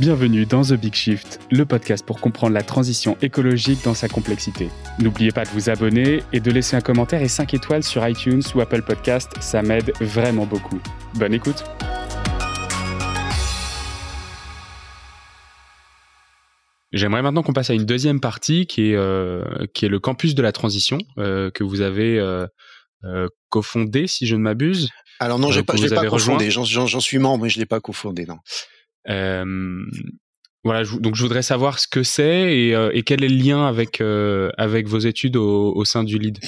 Bienvenue dans The Big Shift, le podcast pour comprendre la transition écologique dans sa complexité. N'oubliez pas de vous abonner et de laisser un commentaire et 5 étoiles sur iTunes ou Apple Podcast, ça m'aide vraiment beaucoup. Bonne écoute J'aimerais maintenant qu'on passe à une deuxième partie qui est, euh, qui est le campus de la transition euh, que vous avez euh, cofondé, si je ne m'abuse. Alors non, je pas, l'ai pas cofondé, j'en suis membre, mais je l'ai pas cofondé, non. Euh, voilà, donc je voudrais savoir ce que c'est et, euh, et, quel est le lien avec euh, avec vos études au, au, sein du LEAD.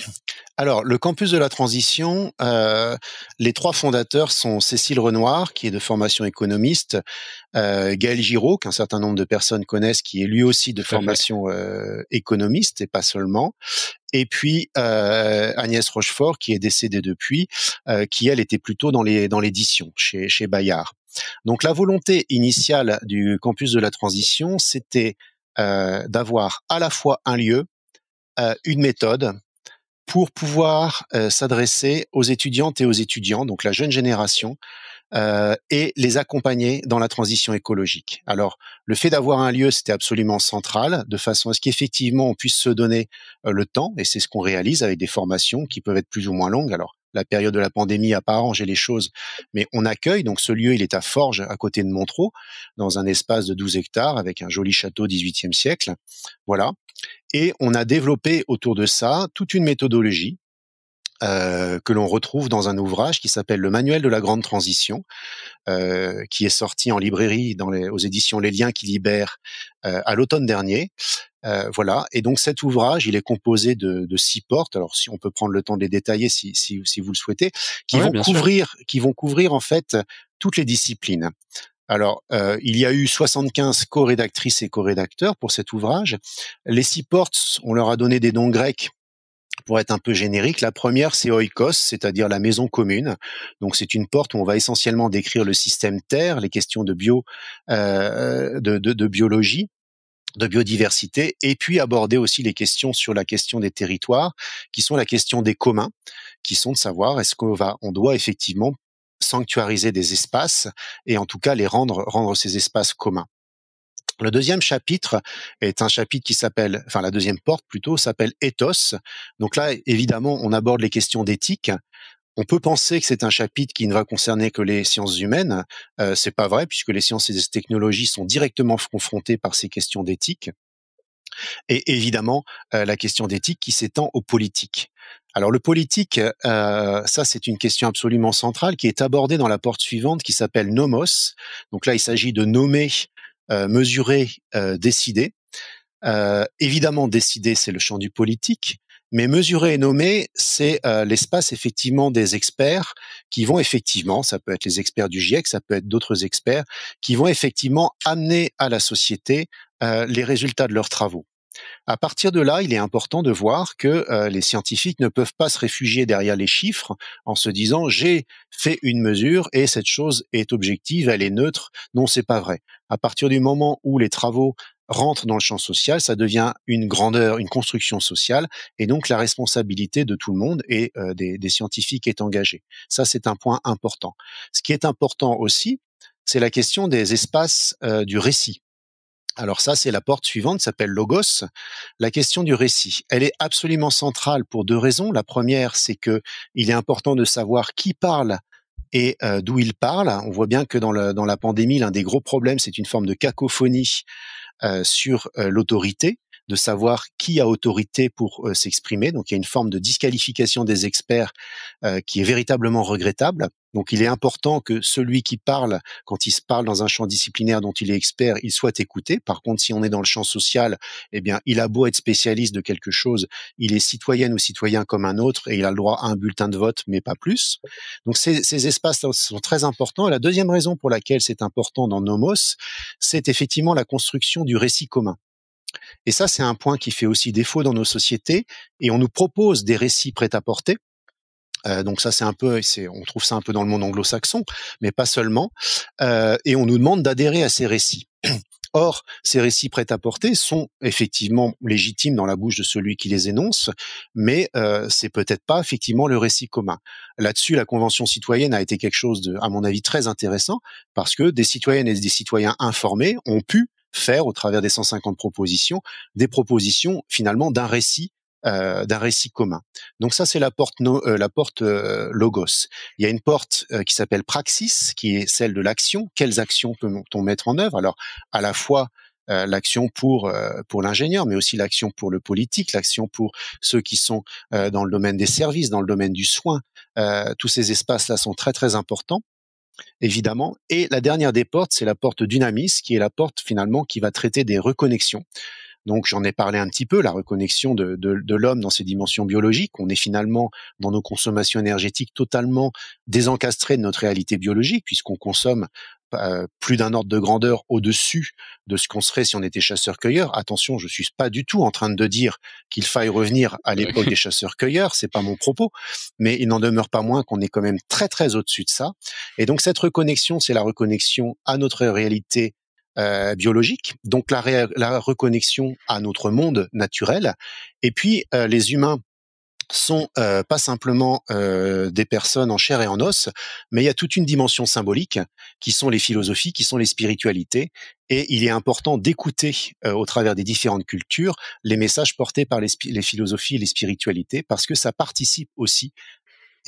Alors, le campus de la transition, euh, les trois fondateurs sont Cécile Renoir, qui est de formation économiste, euh, Gaël Giraud, qu'un certain nombre de personnes connaissent, qui est lui aussi de formation euh, économiste et pas seulement, et puis euh, Agnès Rochefort, qui est décédée depuis, euh, qui elle était plutôt dans les dans l'édition chez chez Bayard. Donc la volonté initiale du campus de la transition, c'était euh, d'avoir à la fois un lieu, euh, une méthode pour pouvoir euh, s'adresser aux étudiantes et aux étudiants, donc la jeune génération, et les accompagner dans la transition écologique. Alors, le fait d'avoir un lieu, c'était absolument central, de façon à ce qu'effectivement on puisse se donner le temps, et c'est ce qu'on réalise avec des formations qui peuvent être plus ou moins longues. Alors, la période de la pandémie a pas arrangé les choses, mais on accueille. Donc ce lieu, il est à Forges, à côté de Montreux, dans un espace de 12 hectares avec un joli château 18e siècle. Voilà. Et on a développé autour de ça toute une méthodologie euh, que l'on retrouve dans un ouvrage qui s'appelle Le Manuel de la Grande Transition, euh, qui est sorti en librairie dans les, aux éditions Les Liens qui libèrent euh, à l'automne dernier. Euh, voilà. Et donc cet ouvrage, il est composé de, de, six portes. Alors si on peut prendre le temps de les détailler, si, si, si vous le souhaitez, qui vont couvrir, qui vont couvrir en fait toutes les disciplines. Alors, euh, il y a eu 75 co-rédactrices et co-rédacteurs pour cet ouvrage. Les six portes, on leur a donné des noms grecs pour être un peu générique, la première c'est oikos, c'est-à-dire la maison commune. Donc c'est une porte où on va essentiellement décrire le système Terre, les questions de bio, euh, de, de, de, biologie de biodiversité et puis aborder aussi les questions sur la question des territoires qui sont la question des communs qui sont de savoir est-ce qu'on va on doit effectivement sanctuariser des espaces et en tout cas les rendre rendre ces espaces communs. Le deuxième chapitre est un chapitre qui s'appelle, enfin la deuxième porte plutôt s'appelle ethos. Donc là, évidemment, on aborde les questions d'éthique. On peut penser que c'est un chapitre qui ne va concerner que les sciences humaines. Euh, c'est pas vrai puisque les sciences et les technologies sont directement confrontées par ces questions d'éthique. Et évidemment, euh, la question d'éthique qui s'étend aux politiques. Alors le politique, euh, ça c'est une question absolument centrale qui est abordée dans la porte suivante qui s'appelle nomos. Donc là, il s'agit de nommer mesurer, euh, décider. Euh, évidemment, décider, c'est le champ du politique, mais mesurer et nommer, c'est l'espace effectivement des experts qui vont effectivement, ça peut être les experts du GIEC, ça peut être d'autres experts, qui vont effectivement amener à la société les résultats de leurs travaux. À partir de là, il est important de voir que euh, les scientifiques ne peuvent pas se réfugier derrière les chiffres en se disant j'ai fait une mesure et cette chose est objective, elle est neutre. Non, c'est pas vrai. À partir du moment où les travaux rentrent dans le champ social, ça devient une grandeur, une construction sociale, et donc la responsabilité de tout le monde et euh, des, scientifiques est engagée. Ça, c'est un point important. Ce qui est important aussi, c'est la question des espaces euh, du récit. Alors ça, c'est la porte suivante, s'appelle Logos. La question du récit, elle est absolument centrale pour deux raisons. La première, c'est que il est important de savoir qui parle et euh, d'où il parle. On voit bien que dans, la pandémie, l'un des gros problèmes, c'est une forme de cacophonie euh, sur euh, l'autorité de savoir qui a autorité pour euh, s'exprimer. Donc il y a une forme de disqualification des experts euh, qui est véritablement regrettable. Donc il est important que celui qui parle, quand il se parle dans un champ disciplinaire dont il est expert, il soit écouté. Par contre, si on est dans le champ social, eh bien, il a beau être spécialiste de quelque chose, il est citoyenne ou citoyen comme un autre et il a le droit à un bulletin de vote, mais pas plus. Donc ces, ces espaces sont très importants. Et la deuxième raison pour laquelle c'est important dans Nomos, c'est effectivement la construction du récit commun. Et ça, c'est un point qui fait aussi défaut dans nos sociétés. Et on nous propose des récits prêts à porter. Euh, donc ça, c'est un peu, on trouve ça un peu dans le monde anglo-saxon, mais pas seulement. Euh, et on nous demande d'adhérer à ces récits. Or, ces récits prêt-à-porter sont effectivement légitimes dans la bouche de celui qui les énonce, mais euh, c'est peut-être pas effectivement le récit commun. Là-dessus, la Convention citoyenne a été quelque chose de, à mon avis, très intéressant parce que des citoyennes et des citoyens informés ont pu faire, au travers des 150 propositions, des propositions finalement d'un récit euh, d'un récit commun. Donc ça, c'est la porte, euh, la porte euh, logos. Il y a une porte qui s'appelle praxis, qui est celle de l'action. Quelles actions peut-on mettre en œuvre? Alors, à la fois l'action pour pour l'ingénieur, mais aussi l'action pour le politique, l'action pour ceux qui sont dans le domaine des services, dans le domaine du soin. tous ces espaces-là sont très très importants évidemment. Et la dernière des portes, c'est la porte dynamis, qui est la porte finalement qui va traiter des reconnexions. Donc j'en ai parlé un petit peu, la reconnexion de, de, l'homme dans ses dimensions biologiques. On est finalement dans nos consommations énergétiques totalement désencastrés de notre réalité biologique puisqu'on consomme euh, plus d'un ordre de grandeur au-dessus de ce qu'on serait si on était chasseur-cueilleur. Attention, je suis pas du tout en train de dire qu'il faille revenir à l'époque des chasseurs-cueilleurs, c'est pas mon propos, mais il n'en demeure pas moins qu'on est quand même très très au-dessus de ça. Et donc cette reconnexion, c'est la reconnexion à notre réalité euh, biologique, donc la, la, reconnexion à notre monde naturel. Et puis euh, les humains sont euh, pas simplement des personnes en chair et en os, mais il y a toute une dimension symbolique qui sont les philosophies, qui sont les spiritualités, et il est important d'écouter au travers des différentes cultures les messages portés par les, philosophies et les spiritualités, parce que ça participe aussi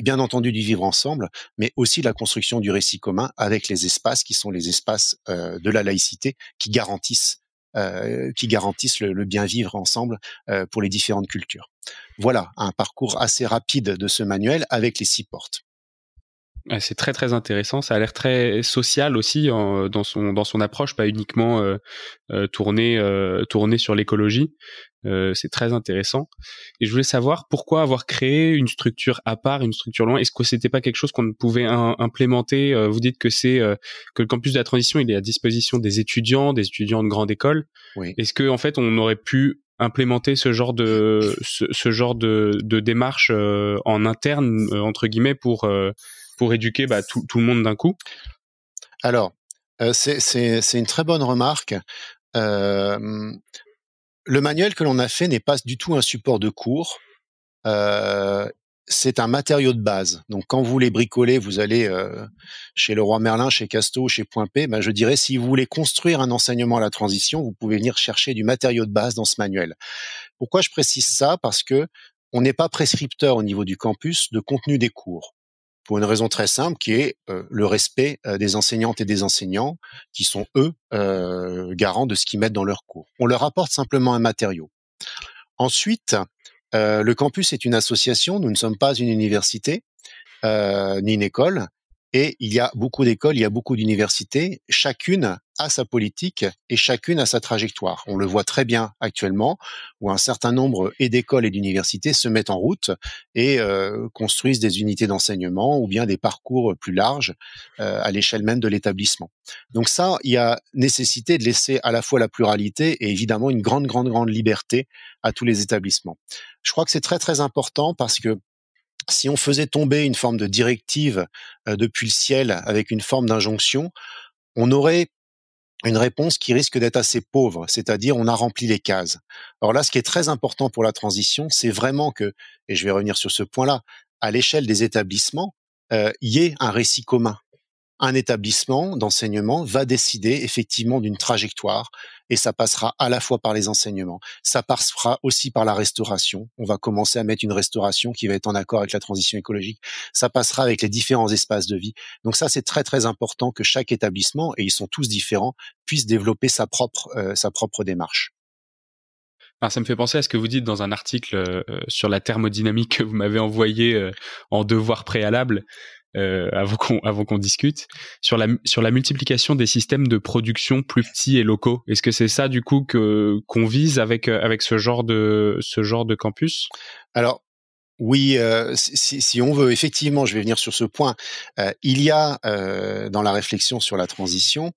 bien entendu du vivre ensemble, mais aussi la construction du récit commun avec les espaces qui sont les espaces euh, de la laïcité qui garantissent euh, qui garantissent le, bien vivre ensemble euh, pour les différentes cultures. Voilà un parcours assez rapide de ce manuel avec les six portes. C'est très très intéressant. Ça a l'air très social aussi dans son dans son approche, pas uniquement tourné tourné sur l'écologie. Euh, c'est très intéressant. Et je voulais savoir pourquoi avoir créé une structure à part, une structure loin? Est-ce que c'était pas quelque chose qu'on pouvait implémenter? Euh, Vous dites que c'est euh, que le campus de la transition, il est à disposition des étudiants, des étudiants de grande école. Oui. Est-ce que en fait, on aurait pu implémenter ce genre de ce, genre de, de démarche en interne entre guillemets pour pour éduquer bah, tout, le monde d'un coup Alors, c'est une très bonne remarque. Euh, le manuel que l'on a fait n'est pas du tout un support de cours. Euh, c'est un matériau de base. Donc, quand vous voulez bricoler, vous allez euh, chez le roi Merlin, chez Casto, chez Point P. Ben, je dirais, si vous voulez construire un enseignement à la transition, vous pouvez venir chercher du matériau de base dans ce manuel. Pourquoi je précise ça? Parce que on n'est pas prescripteur au niveau du campus de contenu des cours pour une raison très simple qui est euh, le respect euh, des enseignantes et des enseignants qui sont eux euh, garants de ce qu'ils mettent dans leurs cours. On leur apporte simplement un matériau. Ensuite, le campus est une association, nous ne sommes pas une université ni une école, et il y a beaucoup d'écoles, il y a beaucoup d'universités, chacune a sa politique et chacune a sa trajectoire. On le voit très bien actuellement, où un certain nombre d'écoles et d'universités se mettent en route et euh, construisent des unités d'enseignement ou bien des parcours plus larges euh, à l'échelle même de l'établissement. Donc ça, il y a nécessité de laisser à la fois la pluralité et évidemment une grande, grande, grande liberté à tous les établissements. Je crois que c'est très, très important parce que si on faisait tomber une forme de directive euh, depuis le ciel avec une forme d'injonction, on aurait une réponse qui risque d'être assez pauvre, c'est-à-dire on a rempli les cases. Alors là, ce qui est très important pour la transition, c'est vraiment que, et je vais revenir sur ce point-là, à l'échelle des établissements, il y ait un récit commun un établissement d'enseignement va décider effectivement d'une trajectoire et ça passera à la fois par les enseignements, ça passera aussi par la restauration. On va commencer à mettre une restauration qui va être en accord avec la transition écologique. Ça passera avec les différents espaces de vie. Donc ça, c'est très très important que chaque établissement, et ils sont tous différents, puisse développer sa propre euh, sa propre démarche. Alors ça me fait penser à ce que vous dites dans un article euh, sur la thermodynamique que vous m'avez envoyé euh, en devoir préalable. Euh, avant qu'on avant qu'on discute sur la sur la multiplication des systèmes de production plus petits et locaux. Est-ce que c'est ça du coup que qu'on vise avec euh, avec ce genre de ce genre de campus? Alors oui, euh, si, si, on veut, effectivement, je vais venir sur ce point. Euh, il y a euh, dans la réflexion sur la transition,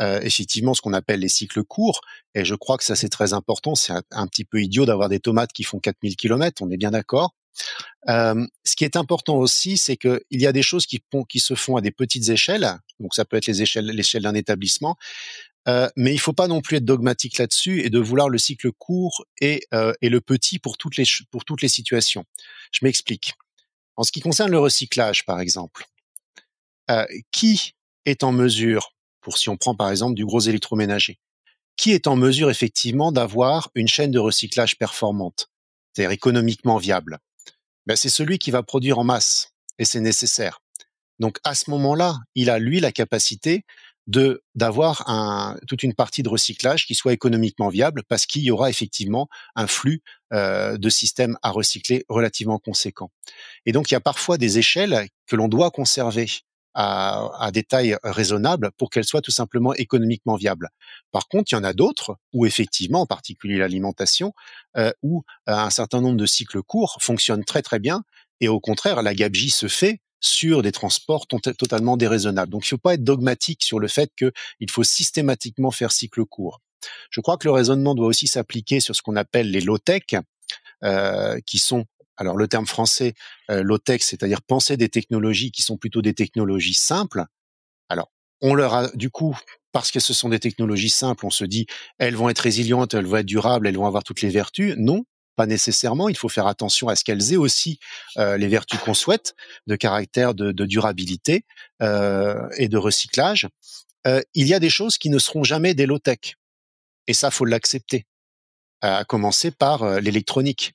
euh, effectivement, ce qu'on appelle les cycles courts, et je crois que ça c'est très important. C'est un, un, petit peu idiot d'avoir des tomates qui font 4000 km, on est bien d'accord. Ce qui est important aussi, c'est qu'il y a des choses qui, se font à des petites échelles, donc ça peut être les échelles, l'échelle d'un établissement, Euh, mais il faut pas non plus être dogmatique là-dessus et de vouloir le cycle court et, le petit pour toutes les pour toutes les situations. Je m'explique. En ce qui concerne le recyclage, par exemple, qui est en mesure, pour si on prend par exemple du gros électroménager, qui est en mesure effectivement d'avoir une chaîne de recyclage performante, c'est-à-dire économiquement viable? Ben, C'est celui qui va produire en masse, et c'est nécessaire. Donc à ce moment-là, il a lui la capacité de d'avoir un, toute une partie de recyclage qui soit économiquement viable parce qu'il y aura effectivement un flux euh, de systèmes à recycler relativement conséquent. Et donc il y a parfois des échelles que l'on doit conserver à, à, des tailles raisonnables pour qu'elles soient tout simplement économiquement viables. Par contre, il y en a d'autres où effectivement, en particulier l'alimentation, euh, où euh, un certain nombre de cycles courts fonctionnent très très bien et au contraire, la gabegie se fait sur des transports totalement déraisonnables. Donc, il ne faut pas être dogmatique sur le fait qu'il faut systématiquement faire cycle court. Je crois que le raisonnement doit aussi s'appliquer sur ce qu'on appelle les low-tech, euh, qui sont, alors le terme français, euh, low-tech, c'est-à-dire penser des technologies qui sont plutôt des technologies simples. Alors, on leur a, du coup, parce que ce sont des technologies simples, on se dit, elles vont être résilientes, elles vont être durables, elles vont avoir toutes les vertus. Non, pas nécessairement. Il faut faire attention à ce qu'elles aient aussi euh, les vertus qu'on souhaite, de caractère de, durabilité euh, et de recyclage. Euh, il y a des choses qui ne seront jamais des low-tech. Et ça, faut l'accepter. À commencer par l'électronique.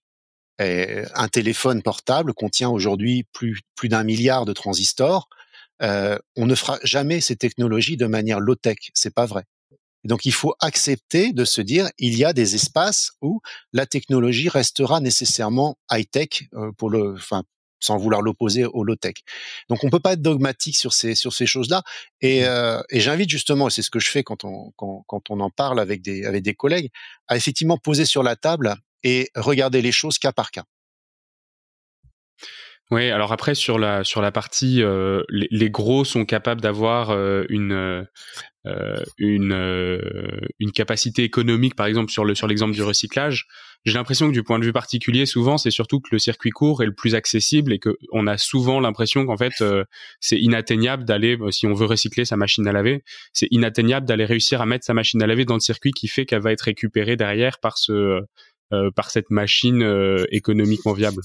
Un téléphone portable contient aujourd'hui plus, plus d'un milliard de transistors. on ne fera jamais ces technologies de manière low-tech. C'est pas vrai donc il faut accepter de se dire il y a des espaces où la technologie restera nécessairement high tech euh, pour le, enfin sans vouloir l'opposer au low tech. Donc on peut pas être dogmatique sur ces sur ces choses-là. Et, mmh. euh, et j'invite justement, et c'est ce que je fais quand on quand, quand on en parle avec des avec des collègues, à effectivement poser sur la table et regarder les choses cas par cas. Oui, alors après sur la sur la partie, euh, les, gros sont capables d'avoir euh, une euh, une, une capacité économique, par exemple sur le sur l'exemple du recyclage. J'ai l'impression que du point de vue particulier, souvent, c'est surtout que le circuit court est le plus accessible et que on a souvent l'impression qu'en fait, c'est inatteignable d'aller, si on veut recycler sa machine à laver, c'est inatteignable d'aller réussir à mettre sa machine à laver dans le circuit qui fait qu'elle va être récupérée derrière par ce par cette machine économiquement viable.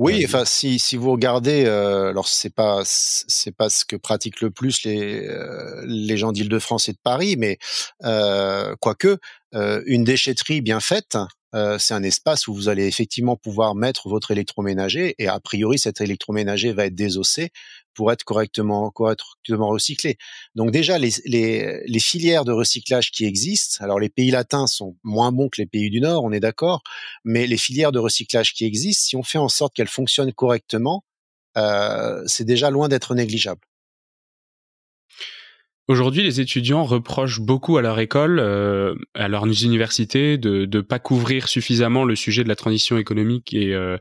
Oui, enfin si si vous regardez, euh, alors c'est pas c'est pas ce que pratiquent le plus les euh, les gens d'Île-de-France et de Paris, mais euh, quoique euh, une déchetterie bien faite, euh, c'est un espace où vous allez effectivement pouvoir mettre votre électroménager et a priori cet électroménager va être désossé pour être correctement correctement recyclé. Donc déjà les, les, les filières de recyclage qui existent, alors les pays latins sont moins bons que les pays du Nord, on est d'accord, mais les filières de recyclage qui existent, si on fait en sorte qu'elles fonctionnent correctement, euh, c'est déjà loin d'être négligeable. Aujourd'hui, les étudiants reprochent beaucoup à leur école, euh, à leurs universités, de ne pas couvrir suffisamment le sujet de la transition économique et, euh,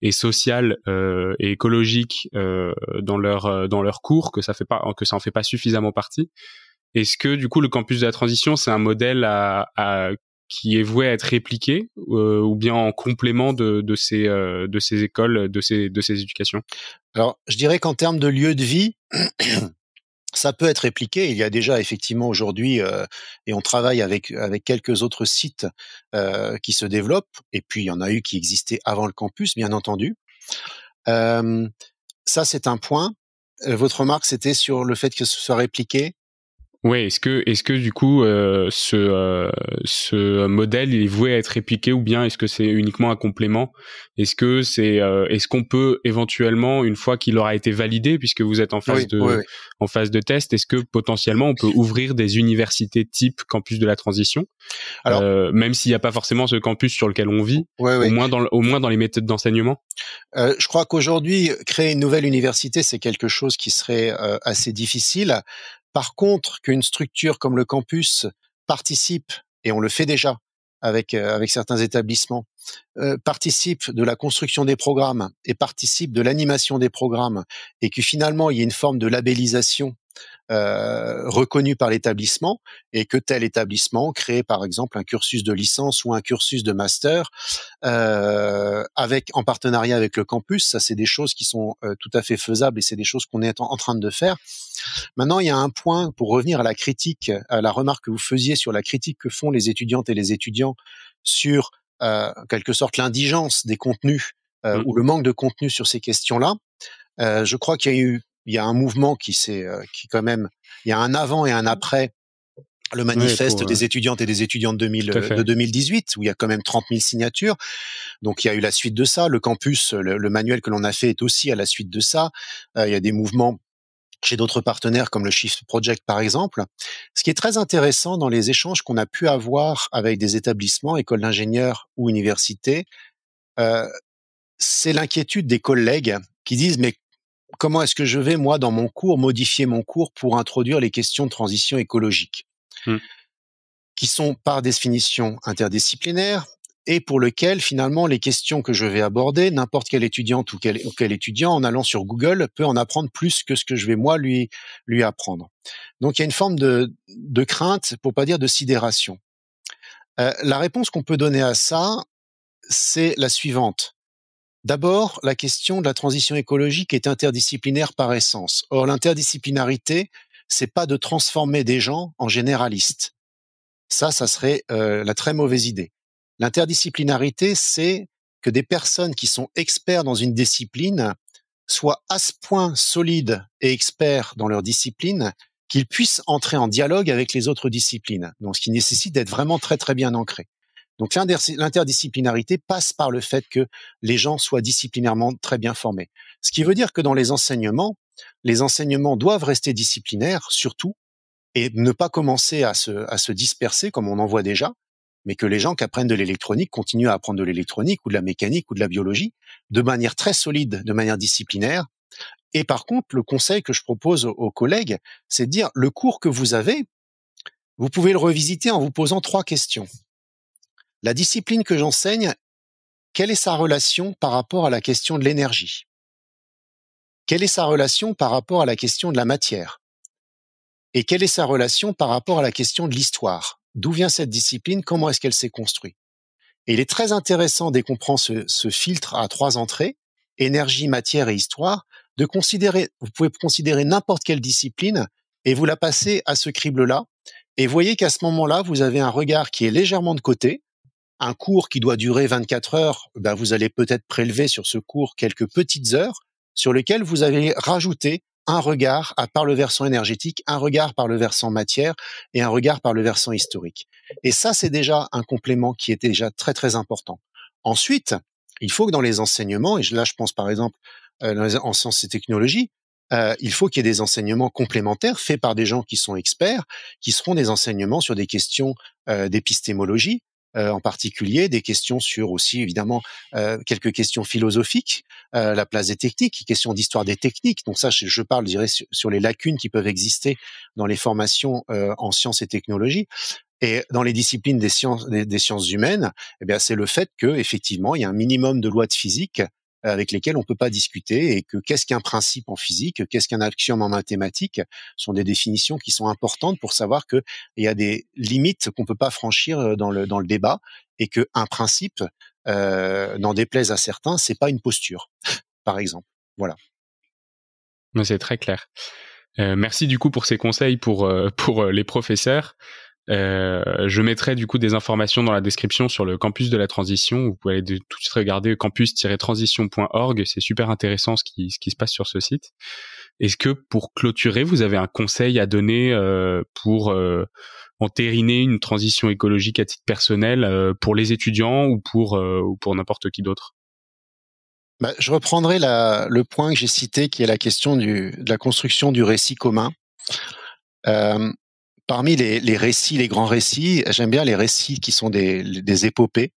et sociale euh, et écologique euh, dans leur euh, dans leurs cours, que ça fait pas que ça en fait pas suffisamment partie. Est-ce que du coup le campus de la transition c'est un modèle à, à, qui est voué à être répliqué euh, ou bien en complément de, de ces de ces écoles, de ces de ces éducations? Alors, je dirais qu'en termes de lieu de vie, ça peut être répliqué. Il y a déjà effectivement aujourd'hui, euh, et on travaille avec avec quelques autres sites euh, qui se développent. Et puis il y en a eu qui existaient avant le campus, bien entendu. Euh, ça c'est un point. Votre remarque c'était sur le fait que ce soit répliqué? Oui, est-ce que est-ce que du coup euh, ce euh, ce modèle il est voué à être répliqué ou bien est-ce que c'est uniquement un complément? Est-ce que c'est euh, est-ce qu'on peut éventuellement une fois qu'il aura été validé puisque vous êtes en phase de en phase de test, est-ce que potentiellement on peut ouvrir des universités type campus de la transition? Alors même s'il n'y a pas forcément ce campus sur lequel on vit, au moins dans au moins dans les méthodes d'enseignement? Je crois qu'aujourd'hui créer une nouvelle université c'est quelque chose qui serait assez difficile par contre, qu'une structure comme le campus participe, et on le fait déjà avec, euh, certains établissements, euh, participe de la construction des programmes et participe de l'animation des programmes, et que finalement il y ait une forme de labellisation euh, reconnu par l'établissement et que tel établissement crée par exemple un cursus de licence ou un cursus de master euh, avec en partenariat avec le campus. Ça, c'est des choses qui sont euh, tout à fait faisables et c'est des choses qu'on est en, train de faire. Maintenant, il y a un point pour revenir à la critique, à la remarque que vous faisiez sur la critique que font les étudiantes et les étudiants sur en quelque sorte l'indigence des contenus mmh. ou le manque de contenu sur ces questions-là. Euh, je crois qu'il y a eu, il y a un mouvement qui s'est, euh, qui quand même, il y a un avant et un après le manifeste des étudiantes et des étudiants de, 2000, de 2018, où il y a quand même 30 000 signatures. Donc il y a eu la suite de ça. Le campus, le, manuel que l'on a fait est aussi à la suite de ça. il y a des mouvements chez d'autres partenaires comme le Shift Project par exemple. Ce qui est très intéressant dans les échanges qu'on a pu avoir avec des établissements, écoles d'ingénieurs ou universités, euh, c'est l'inquiétude des collègues qui disent mais comment est-ce que je vais moi dans mon cours modifier mon cours pour introduire les questions de transition écologique mmh. qui sont par définition interdisciplinaires et pour lequel finalement les questions que je vais aborder, n'importe quel étudiante ou quel, étudiant en allant sur Google peut en apprendre plus que ce que je vais moi lui lui apprendre. Donc il y a une forme de, de crainte, pour pas dire de sidération. Euh, la réponse qu'on peut donner à ça, c'est la suivante. D'abord, la question de la transition écologique est interdisciplinaire par essence. Or, l'interdisciplinarité, c'est pas de transformer des gens en généralistes. Ça, ça serait euh, la très mauvaise idée. L'interdisciplinarité, c'est que des personnes qui sont experts dans une discipline soient à ce point solides et experts dans leur discipline qu'ils puissent entrer en dialogue avec les autres disciplines. Donc, ce qui nécessite d'être vraiment très très bien ancré. Donc, l'interdisciplinarité passe par le fait que les gens soient disciplinairement très bien formés. Ce qui veut dire que dans les enseignements, les enseignements doivent rester disciplinaires, surtout, et ne pas commencer à se, disperser comme on en voit déjà, mais que les gens qui apprennent de l'électronique continuent à apprendre de l'électronique ou de la mécanique ou de la biologie de manière très solide, de manière disciplinaire. Et par contre, le conseil que je propose aux collègues, c'est de dire le cours que vous avez, vous pouvez le revisiter en vous posant trois questions. La discipline que j'enseigne, quelle est sa relation par rapport à la question de l'énergie? Quelle est sa relation par rapport à la question de la matière? Et quelle est sa relation par rapport à la question de l'histoire? D'où vient cette discipline? Comment est-ce qu'elle s'est construite? Il est très intéressant dès qu'on prend ce, ce, filtre à trois entrées, énergie, matière et histoire, de considérer, vous pouvez considérer n'importe quelle discipline et vous la passez à ce crible-là. Et voyez qu'à ce moment-là, vous avez un regard qui est légèrement de côté. Un cours qui doit durer 24 heures, ben vous allez peut-être prélever sur ce cours quelques petites heures sur lesquelles vous allez rajouter un regard à par le versant énergétique, un regard par le versant matière et un regard par le versant historique. Et ça, c'est déjà un complément qui est déjà très très important. Ensuite, il faut que dans les enseignements, et là je pense par exemple euh, en sciences et technologies, euh, il faut qu'il y ait des enseignements complémentaires faits par des gens qui sont experts, qui seront des enseignements sur des questions euh, d'épistémologie, euh, en particulier, des questions sur aussi évidemment euh, quelques questions philosophiques, euh, la place des techniques, questions d'histoire des techniques. Donc ça, je, parle, je dirais, sur, les lacunes qui peuvent exister dans les formations en sciences et technologies. Et dans les disciplines des sciences, des, sciences humaines, eh bien, c'est le fait que effectivement, il y a un minimum de lois de physique avec lesquels on peut pas discuter et que qu'est-ce qu'un principe en physique, qu'est-ce qu'un axiome en mathématiques sont des définitions qui sont importantes pour savoir qu'il y a des limites qu'on peut pas franchir euh, dans le dans le débat et que un principe euh, n'en déplaise à certains, c'est pas une posture, par exemple. Voilà. C'est très clair. Euh, merci du coup pour ces conseils pour euh, pour les professeurs. Euh, je mettrai du coup des informations dans la description sur le campus de la transition. Vous pouvez aller tout de suite regarder campus-transition.org. C'est super intéressant ce qui, ce qui se passe sur ce site. Est-ce que pour clôturer, vous avez un conseil à donner euh, pour euh, entériner une transition écologique à titre personnel euh, pour les étudiants ou pour, euh, ou pour n'importe qui d'autre? Bah, Je reprendrai la, le point que j'ai cité qui est la question du, de la construction du récit commun. Euh, parmi les, récits, les grands récits, j'aime bien les récits qui sont des, épopées.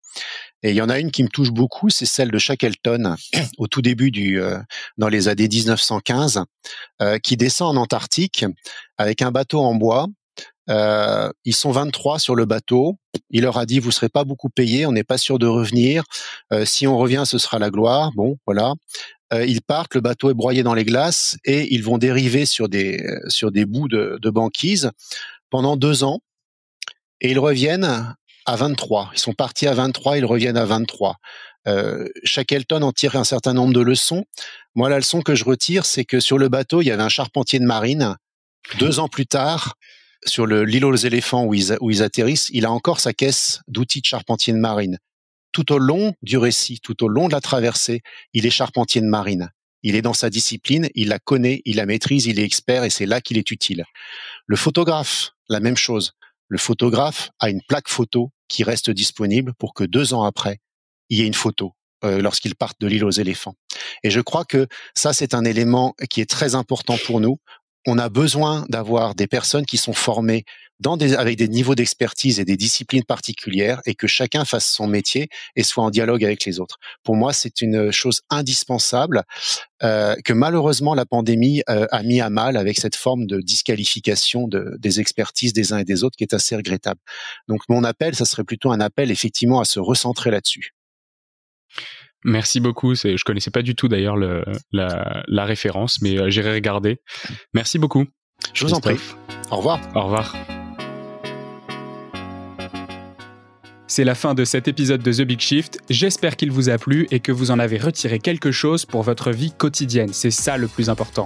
Et il y en a une qui me touche beaucoup, c'est celle de Shackleton au tout début du, euh, dans les années 1915, euh, qui descend en Antarctique avec un bateau en bois. Euh, ils sont 23 sur le bateau. Il leur a dit vous serez pas beaucoup payés, on n'est pas sûr de revenir. Euh, si on revient, ce sera la gloire. Bon, voilà. euh, ils partent, le bateau est broyé dans les glaces et ils vont dériver sur des sur des bouts de, de banquise pendant deux ans et ils reviennent à 23. Ils sont partis à 23, ils reviennent à 23. Euh, Shackleton en tire un certain nombre de leçons. Moi, la leçon que je retire, c'est que sur le bateau, il y avait un charpentier de marine. Deux ans plus tard, sur l'île aux éléphants où ils atterrissent, il a encore sa caisse d'outils de charpentier de marine. Tout au long du récit, tout au long de la traversée, il est charpentier de marine. Il est dans sa discipline, il la connaît, il la maîtrise, il est expert et c'est là qu'il est utile. Le photographe, la même chose. Le photographe a une plaque photo qui reste disponible pour que deux ans après, il y ait une photo euh, lorsqu'ils partent de l'île aux éléphants. Et je crois que ça, c'est un élément qui est très important pour nous on a besoin d'avoir des personnes qui sont formées avec des niveaux d'expertise et des disciplines particulières et que chacun fasse son métier et soit en dialogue avec les autres. Pour moi, c'est une chose indispensable euh, que malheureusement la pandémie euh, a mis à mal avec cette forme de disqualification de, des expertises des uns et des autres qui est assez regrettable. Donc mon appel, ça serait plutôt un appel effectivement à se recentrer là-dessus. Merci beaucoup. Je connaissais pas du tout d'ailleurs la, la, référence, mais euh, j'irai regarder. Merci beaucoup. Je vous en prie. Au revoir. Au revoir. C'est la fin de cet épisode de The Big Shift. J'espère qu'il vous a plu et que vous en avez retiré quelque chose pour votre vie quotidienne. C'est ça le plus important.